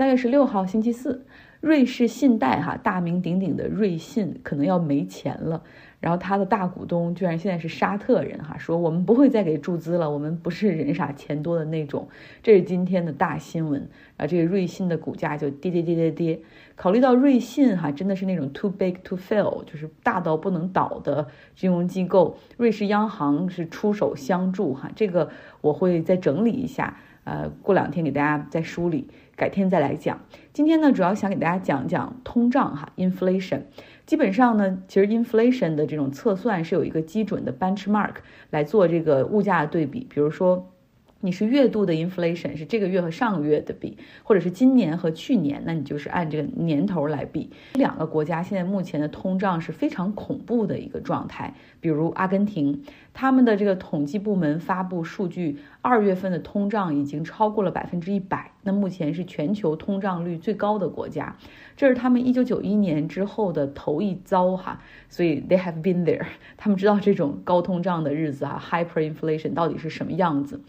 三月十六号星期四，瑞士信贷哈大名鼎鼎的瑞信可能要没钱了。然后他的大股东居然现在是沙特人哈，说我们不会再给注资了，我们不是人傻钱多的那种。这是今天的大新闻啊，这个瑞信的股价就跌跌跌跌跌。考虑到瑞信哈真的是那种 too big to fail，就是大到不能倒的金融机构，瑞士央行是出手相助哈。这个我会再整理一下，呃，过两天给大家再梳理，改天再来讲。今天呢，主要想给大家讲讲通胀哈，inflation。基本上呢，其实 inflation 的这种测算是有一个基准的 benchmark 来做这个物价对比，比如说。你是月度的 inflation 是这个月和上个月的比，或者是今年和去年，那你就是按这个年头来比。两个国家现在目前的通胀是非常恐怖的一个状态。比如阿根廷，他们的这个统计部门发布数据，二月份的通胀已经超过了百分之一百，那目前是全球通胀率最高的国家。这是他们一九九一年之后的头一遭哈，所以 they have been there，他们知道这种高通胀的日子啊，hyperinflation 到底是什么样子。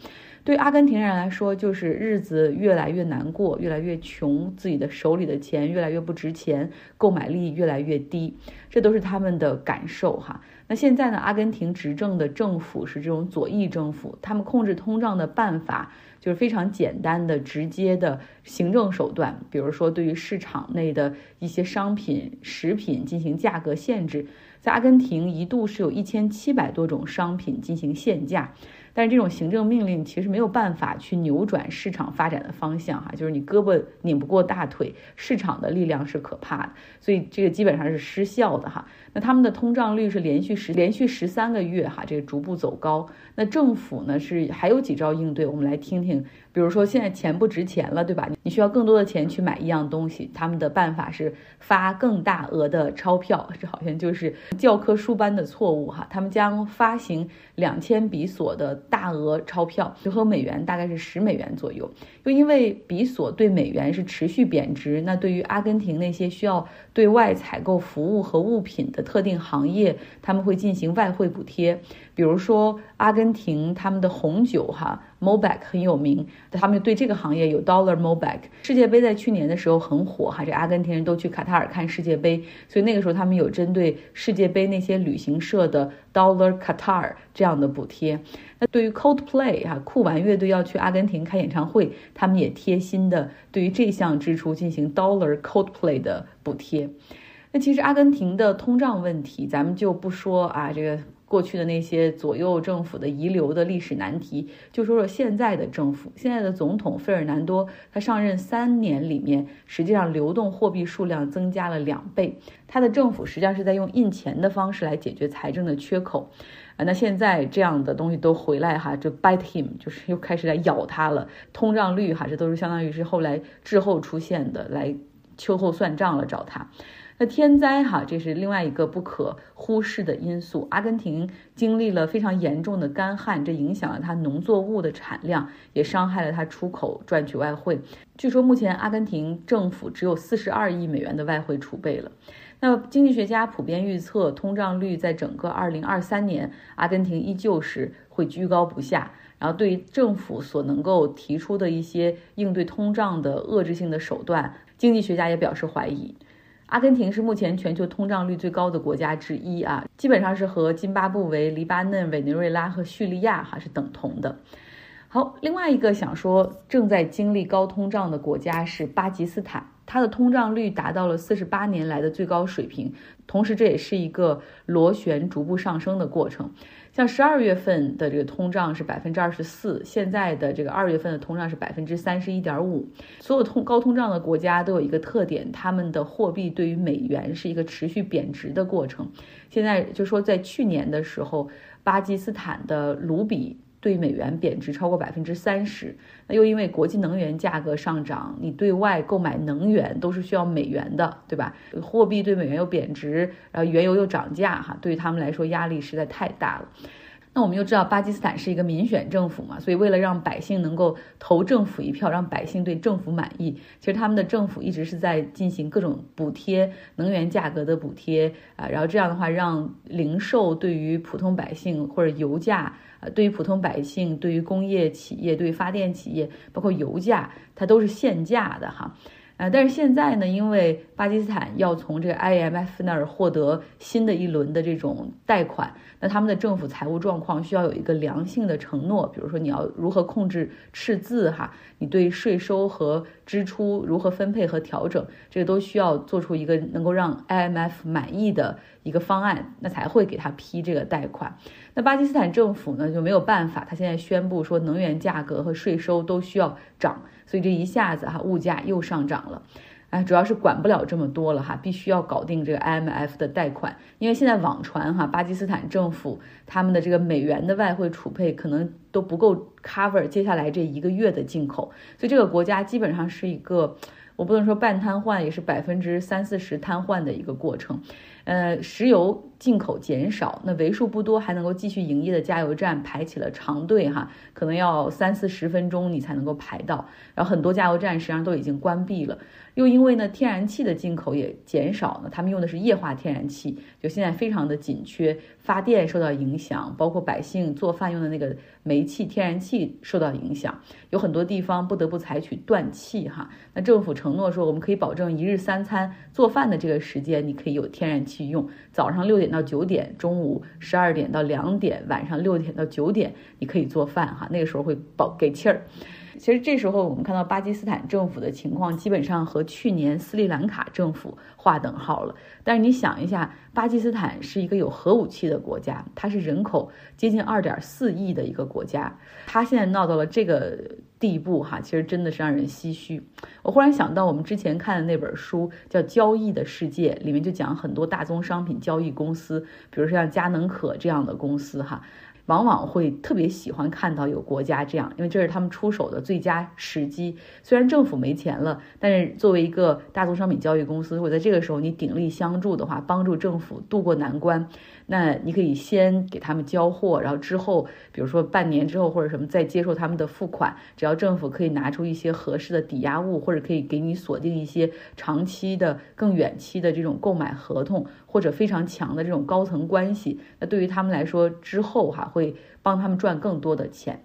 对阿根廷人来说，就是日子越来越难过，越来越穷，自己的手里的钱越来越不值钱，购买力越来越低，这都是他们的感受哈。那现在呢，阿根廷执政的政府是这种左翼政府，他们控制通胀的办法就是非常简单的、直接的行政手段，比如说对于市场内的一些商品、食品进行价格限制，在阿根廷一度是有一千七百多种商品进行限价。但是这种行政命令其实没有办法去扭转市场发展的方向哈，就是你胳膊拧不过大腿，市场的力量是可怕的，所以这个基本上是失效的哈。那他们的通胀率是连续十连续十三个月哈，这个逐步走高。那政府呢是还有几招应对，我们来听听。比如说现在钱不值钱了，对吧？你需要更多的钱去买一样东西，他们的办法是发更大额的钞票，这好像就是教科书般的错误哈。他们将发行两千比索的大额钞票，折合美元大概是十美元左右。又因为比索对美元是持续贬值，那对于阿根廷那些需要对外采购服务和物品的特定行业，他们会进行外汇补贴。比如说，阿根廷他们的红酒哈 mo back 很有名，他们对这个行业有 Dollar m o b a c 世界杯在去年的时候很火哈，这阿根廷人都去卡塔尔看世界杯，所以那个时候他们有针对世界杯那些旅行社的 Dollar Qatar 这样的补贴。那对于 Coldplay 哈酷玩乐队要去阿根廷开演唱会，他们也贴心的对于这项支出进行 Dollar Coldplay 的补贴。那其实阿根廷的通胀问题，咱们就不说啊，这个。过去的那些左右政府的遗留的历史难题，就说说现在的政府，现在的总统费尔南多，他上任三年里面，实际上流动货币数量增加了两倍，他的政府实际上是在用印钱的方式来解决财政的缺口，啊，那现在这样的东西都回来哈，就 bite him，就是又开始来咬他了，通胀率哈，这都是相当于是后来滞后出现的，来秋后算账了，找他。那天灾哈，这是另外一个不可忽视的因素。阿根廷经历了非常严重的干旱，这影响了它农作物的产量，也伤害了它出口赚取外汇。据说目前阿根廷政府只有四十二亿美元的外汇储备了。那经济学家普遍预测，通胀率在整个二零二三年，阿根廷依旧是会居高不下。然后对于政府所能够提出的一些应对通胀的遏制性的手段，经济学家也表示怀疑。阿根廷是目前全球通胀率最高的国家之一啊，基本上是和津巴布韦、黎巴嫩、委内瑞拉和叙利亚哈是等同的。好，另外一个想说正在经历高通胀的国家是巴基斯坦，它的通胀率达到了四十八年来的最高水平，同时这也是一个螺旋逐步上升的过程。像十二月份的这个通胀是百分之二十四，现在的这个二月份的通胀是百分之三十一点五。所有通高通胀的国家都有一个特点，他们的货币对于美元是一个持续贬值的过程。现在就说在去年的时候，巴基斯坦的卢比。对美元贬值超过百分之三十，那又因为国际能源价格上涨，你对外购买能源都是需要美元的，对吧？货币对美元又贬值，然后原油又涨价，哈，对于他们来说压力实在太大了。那我们又知道巴基斯坦是一个民选政府嘛，所以为了让百姓能够投政府一票，让百姓对政府满意，其实他们的政府一直是在进行各种补贴，能源价格的补贴啊，然后这样的话让零售对于普通百姓或者油价啊，对于普通百姓，对于工业企业，对于发电企业，包括油价，它都是限价的哈。啊，但是现在呢，因为巴基斯坦要从这个 IMF 那儿获得新的一轮的这种贷款，那他们的政府财务状况需要有一个良性的承诺，比如说你要如何控制赤字哈，你对税收和支出如何分配和调整，这个都需要做出一个能够让 IMF 满意的一个方案，那才会给他批这个贷款。那巴基斯坦政府呢就没有办法，他现在宣布说能源价格和税收都需要涨。所以这一下子哈，物价又上涨了，哎，主要是管不了这么多了哈，必须要搞定这个 IMF 的贷款，因为现在网传哈，巴基斯坦政府他们的这个美元的外汇储备可能都不够 cover 接下来这一个月的进口，所以这个国家基本上是一个，我不能说半瘫痪，也是百分之三四十瘫痪的一个过程。呃，石油进口减少，那为数不多还能够继续营业的加油站排起了长队哈，可能要三四十分钟你才能够排到，然后很多加油站实际上都已经关闭了。又因为呢，天然气的进口也减少呢，他们用的是液化天然气，就现在非常的紧缺，发电受到影响，包括百姓做饭用的那个煤气、天然气受到影响，有很多地方不得不采取断气哈。那政府承诺说，我们可以保证一日三餐做饭的这个时间，你可以有天然气用，早上六点到九点，中午十二点到两点，晚上六点到九点，你可以做饭哈，那个时候会保给气儿。其实这时候我们看到巴基斯坦政府的情况，基本上和去年斯里兰卡政府划等号了。但是你想一下，巴基斯坦是一个有核武器的国家，它是人口接近二点四亿的一个国家，它现在闹到了这个地步，哈，其实真的是让人唏嘘。我忽然想到，我们之前看的那本书叫《交易的世界》，里面就讲很多大宗商品交易公司，比如说像佳能可这样的公司，哈。往往会特别喜欢看到有国家这样，因为这是他们出手的最佳时机。虽然政府没钱了，但是作为一个大宗商品交易公司，如果在这个时候你鼎力相助的话，帮助政府渡过难关。那你可以先给他们交货，然后之后，比如说半年之后或者什么再接受他们的付款，只要政府可以拿出一些合适的抵押物，或者可以给你锁定一些长期的、更远期的这种购买合同，或者非常强的这种高层关系，那对于他们来说之后哈会帮他们赚更多的钱。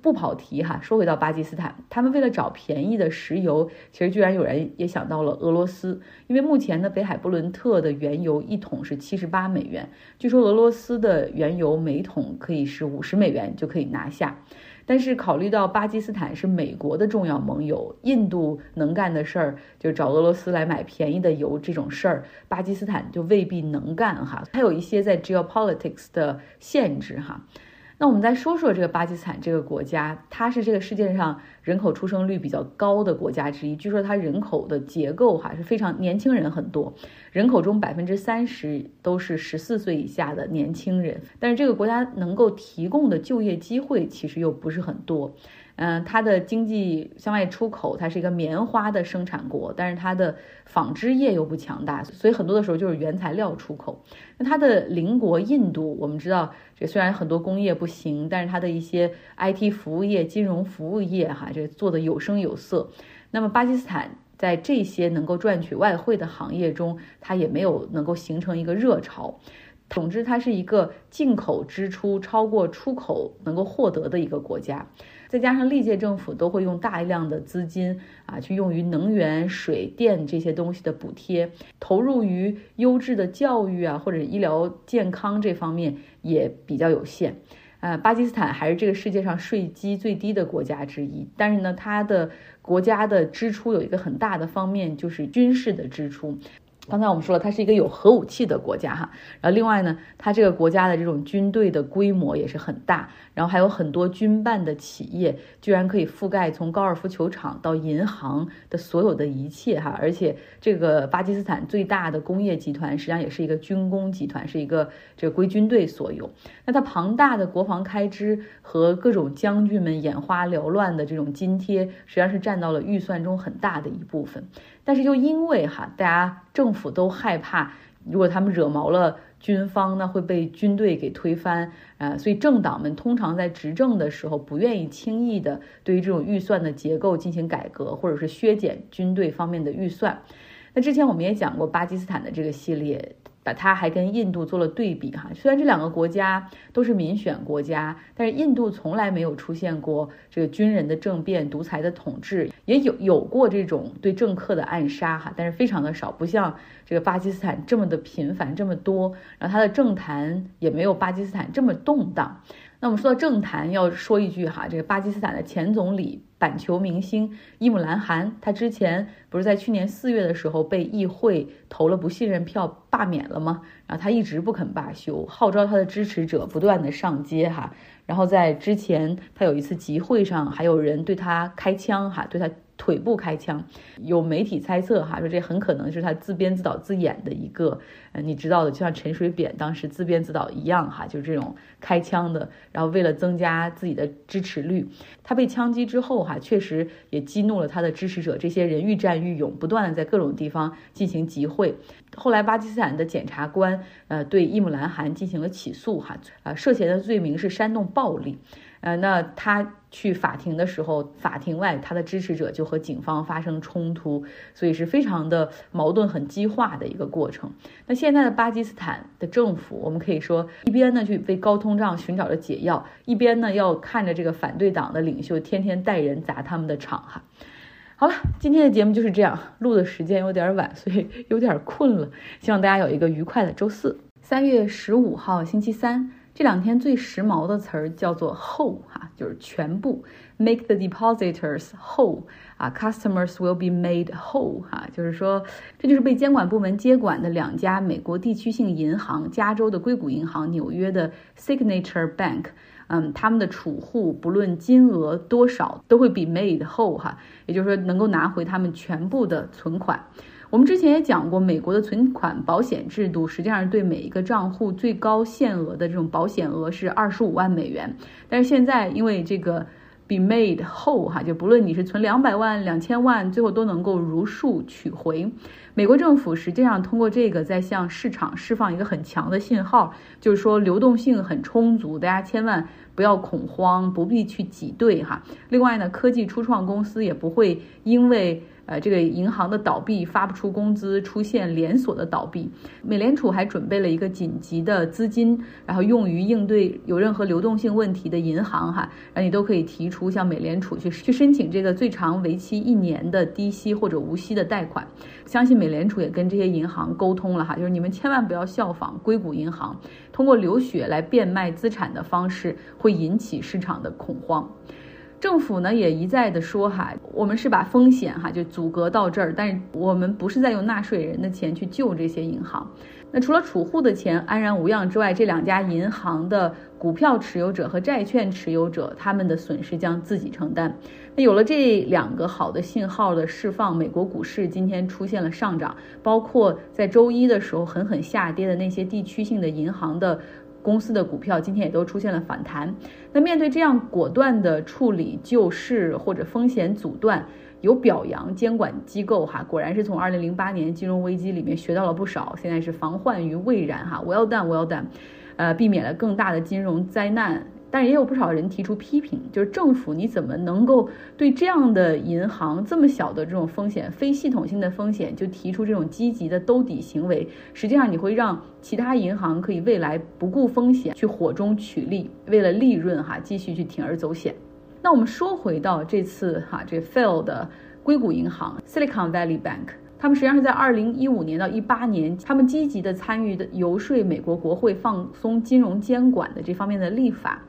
不跑题哈，说回到巴基斯坦，他们为了找便宜的石油，其实居然有人也想到了俄罗斯，因为目前的北海布伦特的原油一桶是七十八美元，据说俄罗斯的原油每桶可以是五十美元就可以拿下。但是考虑到巴基斯坦是美国的重要盟友，印度能干的事儿就找俄罗斯来买便宜的油这种事儿，巴基斯坦就未必能干哈，它有一些在 geopolitics 的限制哈。那我们再说说这个巴基斯坦这个国家，它是这个世界上人口出生率比较高的国家之一。据说它人口的结构哈是非常年轻人很多，人口中百分之三十都是十四岁以下的年轻人。但是这个国家能够提供的就业机会其实又不是很多。嗯，它的经济向外出口，它是一个棉花的生产国，但是它的纺织业又不强大，所以很多的时候就是原材料出口。那它的邻国印度，我们知道，这虽然很多工业不行，但是它的一些 IT 服务业、金融服务业，哈，这做的有声有色。那么巴基斯坦在这些能够赚取外汇的行业中，它也没有能够形成一个热潮。总之，它是一个进口支出超过出口能够获得的一个国家。再加上历届政府都会用大量的资金啊，去用于能源、水电这些东西的补贴，投入于优质的教育啊或者医疗健康这方面也比较有限。呃，巴基斯坦还是这个世界上税基最低的国家之一，但是呢，它的国家的支出有一个很大的方面就是军事的支出。刚才我们说了，它是一个有核武器的国家哈，然后另外呢，它这个国家的这种军队的规模也是很大，然后还有很多军办的企业，居然可以覆盖从高尔夫球场到银行的所有的一切哈，而且这个巴基斯坦最大的工业集团实际上也是一个军工集团，是一个这个归军队所有。那它庞大的国防开支和各种将军们眼花缭乱的这种津贴，实际上是占到了预算中很大的一部分。但是就因为哈，大家政府都害怕如果他们惹毛了军方呢，会被军队给推翻。呃，所以政党们通常在执政的时候不愿意轻易的对于这种预算的结构进行改革，或者是削减军队方面的预算。那之前我们也讲过巴基斯坦的这个系列。他还跟印度做了对比哈，虽然这两个国家都是民选国家，但是印度从来没有出现过这个军人的政变、独裁的统治，也有有过这种对政客的暗杀哈，但是非常的少，不像这个巴基斯坦这么的频繁这么多，然后他的政坛也没有巴基斯坦这么动荡。那我们说到政坛，要说一句哈，这个巴基斯坦的前总理。板球明星伊姆兰汗，他之前不是在去年四月的时候被议会投了不信任票罢免了吗？然后他一直不肯罢休，号召他的支持者不断的上街哈。然后在之前他有一次集会上，还有人对他开枪哈，对他。腿部开枪，有媒体猜测哈，说这很可能是他自编自导自演的一个，呃，你知道的，就像陈水扁当时自编自导一样哈，就是这种开枪的，然后为了增加自己的支持率，他被枪击之后哈，确实也激怒了他的支持者，这些人愈战愈勇，不断的在各种地方进行集会。后来巴基斯坦的检察官呃对伊姆兰汗进行了起诉哈，呃涉嫌的罪名是煽动暴力。呃，那他去法庭的时候，法庭外他的支持者就和警方发生冲突，所以是非常的矛盾、很激化的一个过程。那现在的巴基斯坦的政府，我们可以说一边呢去为高通胀寻找着解药，一边呢要看着这个反对党的领袖天天带人砸他们的场哈。好了，今天的节目就是这样，录的时间有点晚，所以有点困了。希望大家有一个愉快的周四，三月十五号星期三。这两天最时髦的词儿叫做 “whole” 哈，就是全部，make the depositors whole 啊，customers will be made whole 哈，就是说，这就是被监管部门接管的两家美国地区性银行，加州的硅谷银行，纽约的 Signature Bank，嗯，他们的储户不论金额多少，都会 be made whole 哈，也就是说能够拿回他们全部的存款。我们之前也讲过，美国的存款保险制度实际上对每一个账户最高限额的这种保险额是二十五万美元。但是现在因为这个 be made whole 哈，就不论你是存两百万、两千万，最后都能够如数取回。美国政府实际上通过这个在向市场释放一个很强的信号，就是说流动性很充足，大家千万不要恐慌，不必去挤兑哈。另外呢，科技初创公司也不会因为呃，这个银行的倒闭发不出工资，出现连锁的倒闭。美联储还准备了一个紧急的资金，然后用于应对有任何流动性问题的银行哈，然后你都可以提出向美联储去去申请这个最长为期一年的低息或者无息的贷款。相信美联储也跟这些银行沟通了哈，就是你们千万不要效仿硅谷银行，通过流血来变卖资产的方式会引起市场的恐慌。政府呢也一再的说哈，我们是把风险哈就阻隔到这儿，但是我们不是在用纳税人的钱去救这些银行。那除了储户的钱安然无恙之外，这两家银行的股票持有者和债券持有者他们的损失将自己承担。那有了这两个好的信号的释放，美国股市今天出现了上涨，包括在周一的时候狠狠下跌的那些地区性的银行的。公司的股票今天也都出现了反弹。那面对这样果断的处理救市或者风险阻断，有表扬监管机构哈，果然是从二零零八年金融危机里面学到了不少，现在是防患于未然哈，well done，well done，呃，避免了更大的金融灾难。但是也有不少人提出批评，就是政府你怎么能够对这样的银行这么小的这种风险、非系统性的风险就提出这种积极的兜底行为？实际上你会让其他银行可以未来不顾风险去火中取栗，为了利润哈继续去铤而走险。那我们说回到这次哈这 fail 的硅谷银行 Silicon Valley Bank，他们实际上是在二零一五年到一八年，他们积极的参与的游说美国国会放松金融监管的这方面的立法。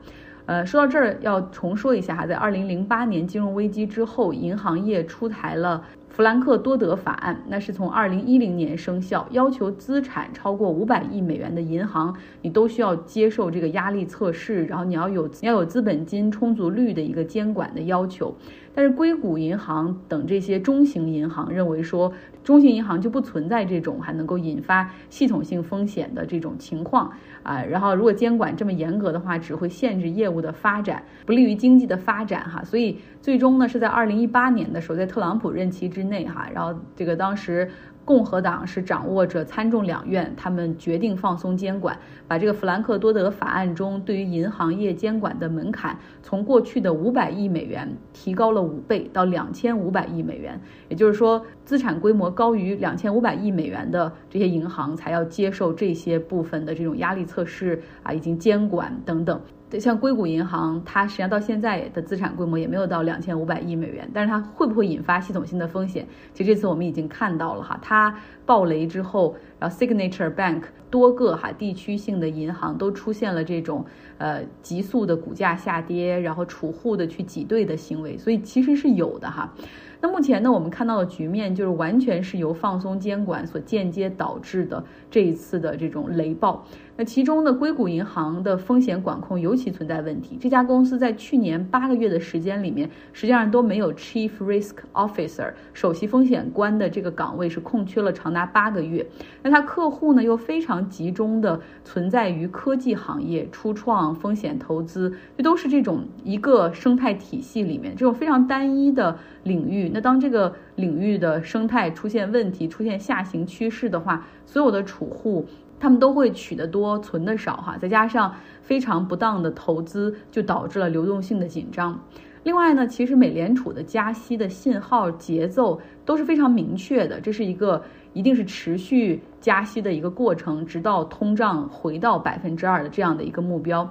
呃，说到这儿要重说一下哈，在二零零八年金融危机之后，银行业出台了弗兰克多德法案，那是从二零一零年生效，要求资产超过五百亿美元的银行，你都需要接受这个压力测试，然后你要有要有资本金充足率的一个监管的要求。但是硅谷银行等这些中型银行认为说，中型银行就不存在这种还能够引发系统性风险的这种情况啊。然后如果监管这么严格的话，只会限制业务的发展，不利于经济的发展哈。所以最终呢，是在二零一八年的时候，在特朗普任期之内哈。然后这个当时。共和党是掌握着参众两院，他们决定放松监管，把这个弗兰克多德法案中对于银行业监管的门槛从过去的五百亿美元提高了五倍到两千五百亿美元。也就是说，资产规模高于两千五百亿美元的这些银行才要接受这些部分的这种压力测试啊，以及监管等等。对像硅谷银行，它实际上到现在的资产规模也没有到两千五百亿美元，但是它会不会引发系统性的风险？其实这次我们已经看到了哈，它爆雷之后，然后 Signature Bank 多个哈地区性的银行都出现了这种呃急速的股价下跌，然后储户的去挤兑的行为，所以其实是有的哈。那目前呢，我们看到的局面就是完全是由放松监管所间接导致的这一次的这种雷暴。那其中呢，硅谷银行的风险管控尤其存在问题。这家公司在去年八个月的时间里面，实际上都没有 Chief Risk Officer 首席风险官的这个岗位是空缺了长达八个月。那它客户呢又非常集中的存在于科技行业、初创、风险投资，这都是这种一个生态体系里面这种非常单一的领域。那当这个领域的生态出现问题、出现下行趋势的话，所有的储户他们都会取得多、存的少，哈，再加上非常不当的投资，就导致了流动性的紧张。另外呢，其实美联储的加息的信号节奏都是非常明确的，这是一个一定是持续加息的一个过程，直到通胀回到百分之二的这样的一个目标。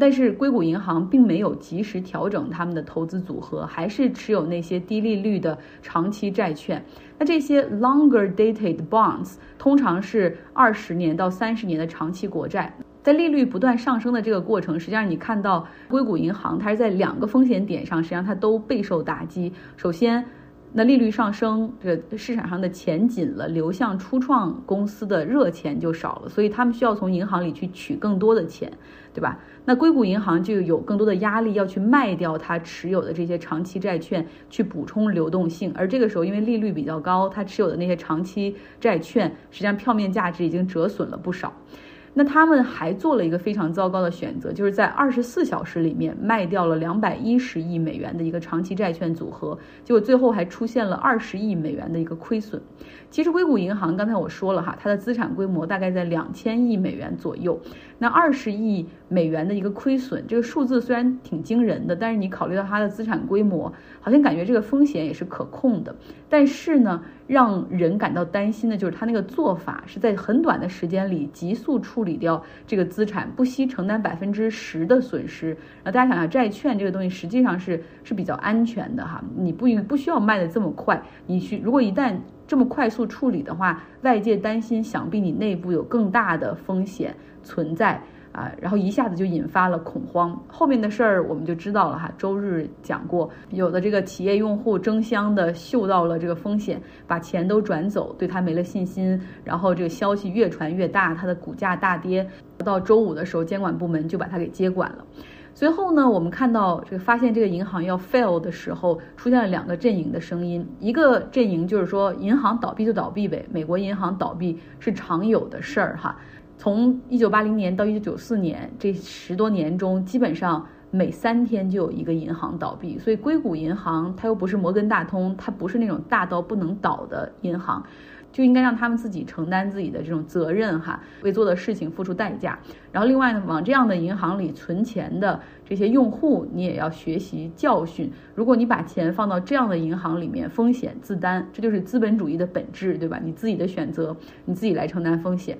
但是硅谷银行并没有及时调整他们的投资组合，还是持有那些低利率的长期债券。那这些 longer dated bonds 通常是二十年到三十年的长期国债。在利率不断上升的这个过程，实际上你看到硅谷银行它是在两个风险点上，实际上它都备受打击。首先，那利率上升，这个市场上的钱紧了，流向初创公司的热钱就少了，所以他们需要从银行里去取更多的钱，对吧？那硅谷银行就有更多的压力要去卖掉它持有的这些长期债券，去补充流动性。而这个时候，因为利率比较高，它持有的那些长期债券实际上票面价值已经折损了不少。那他们还做了一个非常糟糕的选择，就是在二十四小时里面卖掉了两百一十亿美元的一个长期债券组合，结果最后还出现了二十亿美元的一个亏损。其实硅谷银行刚才我说了哈，它的资产规模大概在两千亿美元左右。那二十亿美元的一个亏损，这个数字虽然挺惊人的，但是你考虑到它的资产规模，好像感觉这个风险也是可控的。但是呢，让人感到担心的就是它那个做法是在很短的时间里急速处理掉这个资产，不惜承担百分之十的损失。然后大家想想，债券这个东西实际上是是比较安全的哈，你不不需要卖的这么快，你去如果一旦。这么快速处理的话，外界担心，想必你内部有更大的风险存在啊，然后一下子就引发了恐慌。后面的事儿我们就知道了哈。周日讲过，有的这个企业用户争相的嗅到了这个风险，把钱都转走，对他没了信心。然后这个消息越传越大，它的股价大跌。到周五的时候，监管部门就把它给接管了。随后呢，我们看到这个发现这个银行要 fail 的时候，出现了两个阵营的声音。一个阵营就是说，银行倒闭就倒闭呗，美国银行倒闭是常有的事儿哈。从一九八零年到一九九四年这十多年中，基本上每三天就有一个银行倒闭。所以硅谷银行它又不是摩根大通，它不是那种大到不能倒的银行。就应该让他们自己承担自己的这种责任哈，为做的事情付出代价。然后另外呢，往这样的银行里存钱的这些用户，你也要学习教训。如果你把钱放到这样的银行里面，风险自担，这就是资本主义的本质，对吧？你自己的选择，你自己来承担风险。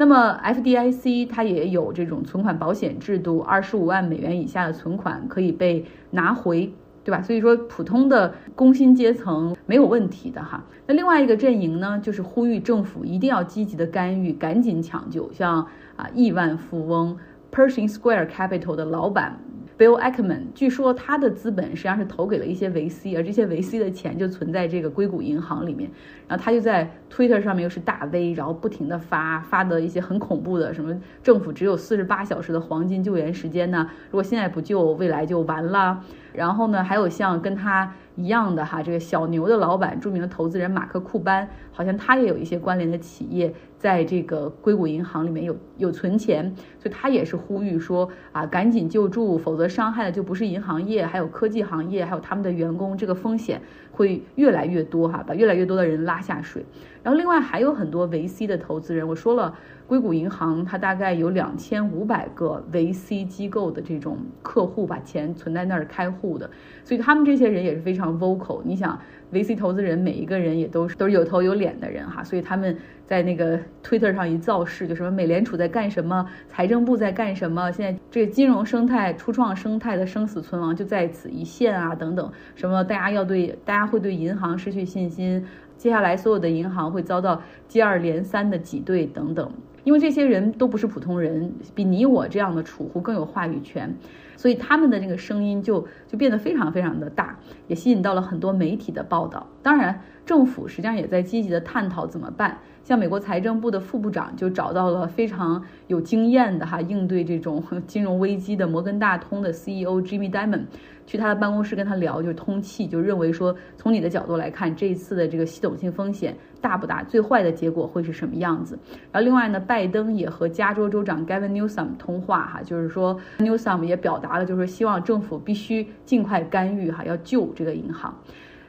那么 FDIC 它也有这种存款保险制度，二十五万美元以下的存款可以被拿回。对吧？所以说，普通的工薪阶层没有问题的哈。那另外一个阵营呢，就是呼吁政府一定要积极的干预，赶紧抢救。像啊，亿万富翁 Pershing Square Capital 的老板。Bill Ackman，据说他的资本实际上是投给了一些 VC，而这些 VC 的钱就存在这个硅谷银行里面。然后他就在 Twitter 上面又是大 V，然后不停的发发的一些很恐怖的，什么政府只有四十八小时的黄金救援时间呢？如果现在不救，未来就完了。然后呢，还有像跟他一样的哈，这个小牛的老板，著名的投资人马克库班，好像他也有一些关联的企业在这个硅谷银行里面有有存钱，所以他也是呼吁说啊，赶紧救助，否则伤害的就不是银行业，还有科技行业，还有他们的员工，这个风险会越来越多哈，把越来越多的人拉下水。然后另外还有很多维 C 的投资人，我说了。硅谷银行它大概有两千五百个维 C 机构的这种客户，把钱存在那儿开户的，所以他们这些人也是非常 vocal。你想，维 C 投资人每一个人也都是都是有头有脸的人哈，所以他们在那个 Twitter 上一造势，就什么美联储在干什么，财政部在干什么，现在这个金融生态、初创生态的生死存亡就在此一线啊，等等，什么大家要对大家会对银行失去信心，接下来所有的银行会遭到接二连三的挤兑等等。因为这些人都不是普通人，比你我这样的储户更有话语权，所以他们的这个声音就就变得非常非常的大，也吸引到了很多媒体的报道。当然，政府实际上也在积极的探讨怎么办。像美国财政部的副部长就找到了非常有经验的哈应对这种金融危机的摩根大通的 CEO Jimmy Dimon，去他的办公室跟他聊，就通气，就认为说从你的角度来看，这一次的这个系统性风险大不大？最坏的结果会是什么样子？然后另外呢，拜登也和加州州长 Gavin Newsom 通话哈，就是说 Newsom 也表达了，就是希望政府必须尽快干预哈，要救这个银行。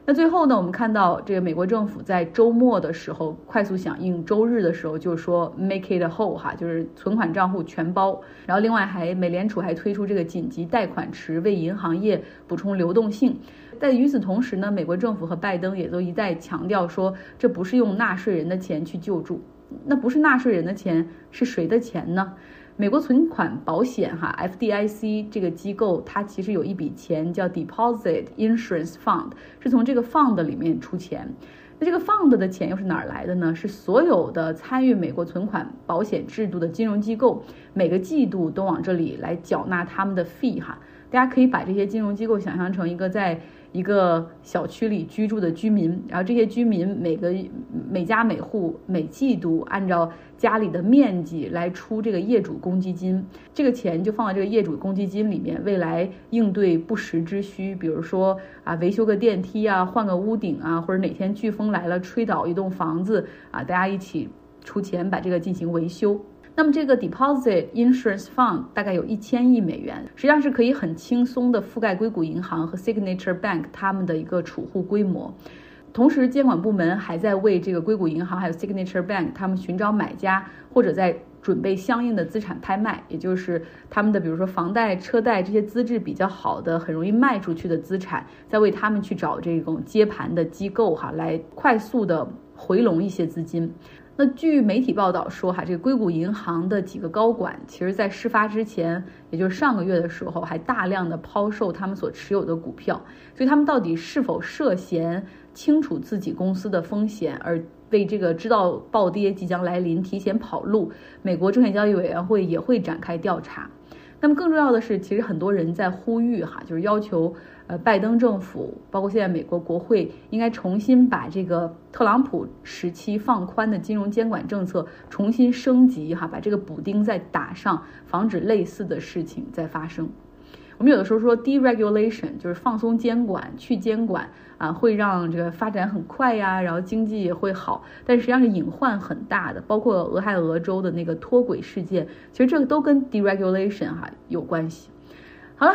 那最后呢，我们看到这个美国政府在周末的时候快速响应，周日的时候就是说 make it whole 哈，就是存款账户全包。然后另外还美联储还推出这个紧急贷款池，为银行业补充流动性。但与此同时呢，美国政府和拜登也都一再强调说，这不是用纳税人的钱去救助，那不是纳税人的钱，是谁的钱呢？美国存款保险哈，FDIC 这个机构，它其实有一笔钱叫 Deposit Insurance Fund，是从这个 fund 里面出钱。那这个 fund 的钱又是哪儿来的呢？是所有的参与美国存款保险制度的金融机构，每个季度都往这里来缴纳他们的 fee 哈。大家可以把这些金融机构想象成一个在。一个小区里居住的居民，然后这些居民每个每家每户每季度按照家里的面积来出这个业主公积金，这个钱就放在这个业主公积金里面，未来应对不时之需，比如说啊维修个电梯啊，换个屋顶啊，或者哪天飓风来了吹倒一栋房子啊，大家一起出钱把这个进行维修。那么这个 Deposit Insurance Fund 大概有一千亿美元，实际上是可以很轻松的覆盖硅谷银行和 Signature Bank 他们的一个储户规模。同时，监管部门还在为这个硅谷银行还有 Signature Bank 他们寻找买家，或者在准备相应的资产拍卖，也就是他们的比如说房贷、车贷这些资质比较好的、很容易卖出去的资产，在为他们去找这种接盘的机构哈，来快速的回笼一些资金。那据媒体报道说，哈，这个硅谷银行的几个高管，其实在事发之前，也就是上个月的时候，还大量的抛售他们所持有的股票。所以他们到底是否涉嫌清楚自己公司的风险，而为这个知道暴跌即将来临提前跑路？美国证券交易委员会也会展开调查。那么更重要的是，其实很多人在呼吁哈，就是要求呃拜登政府，包括现在美国国会，应该重新把这个特朗普时期放宽的金融监管政策重新升级哈，把这个补丁再打上，防止类似的事情再发生。我们有的时候说 deregulation 就是放松监管、去监管啊，会让这个发展很快呀，然后经济也会好。但实际上是隐患很大的，包括俄亥俄州的那个脱轨事件，其实这个都跟 deregulation 哈有关系。好了，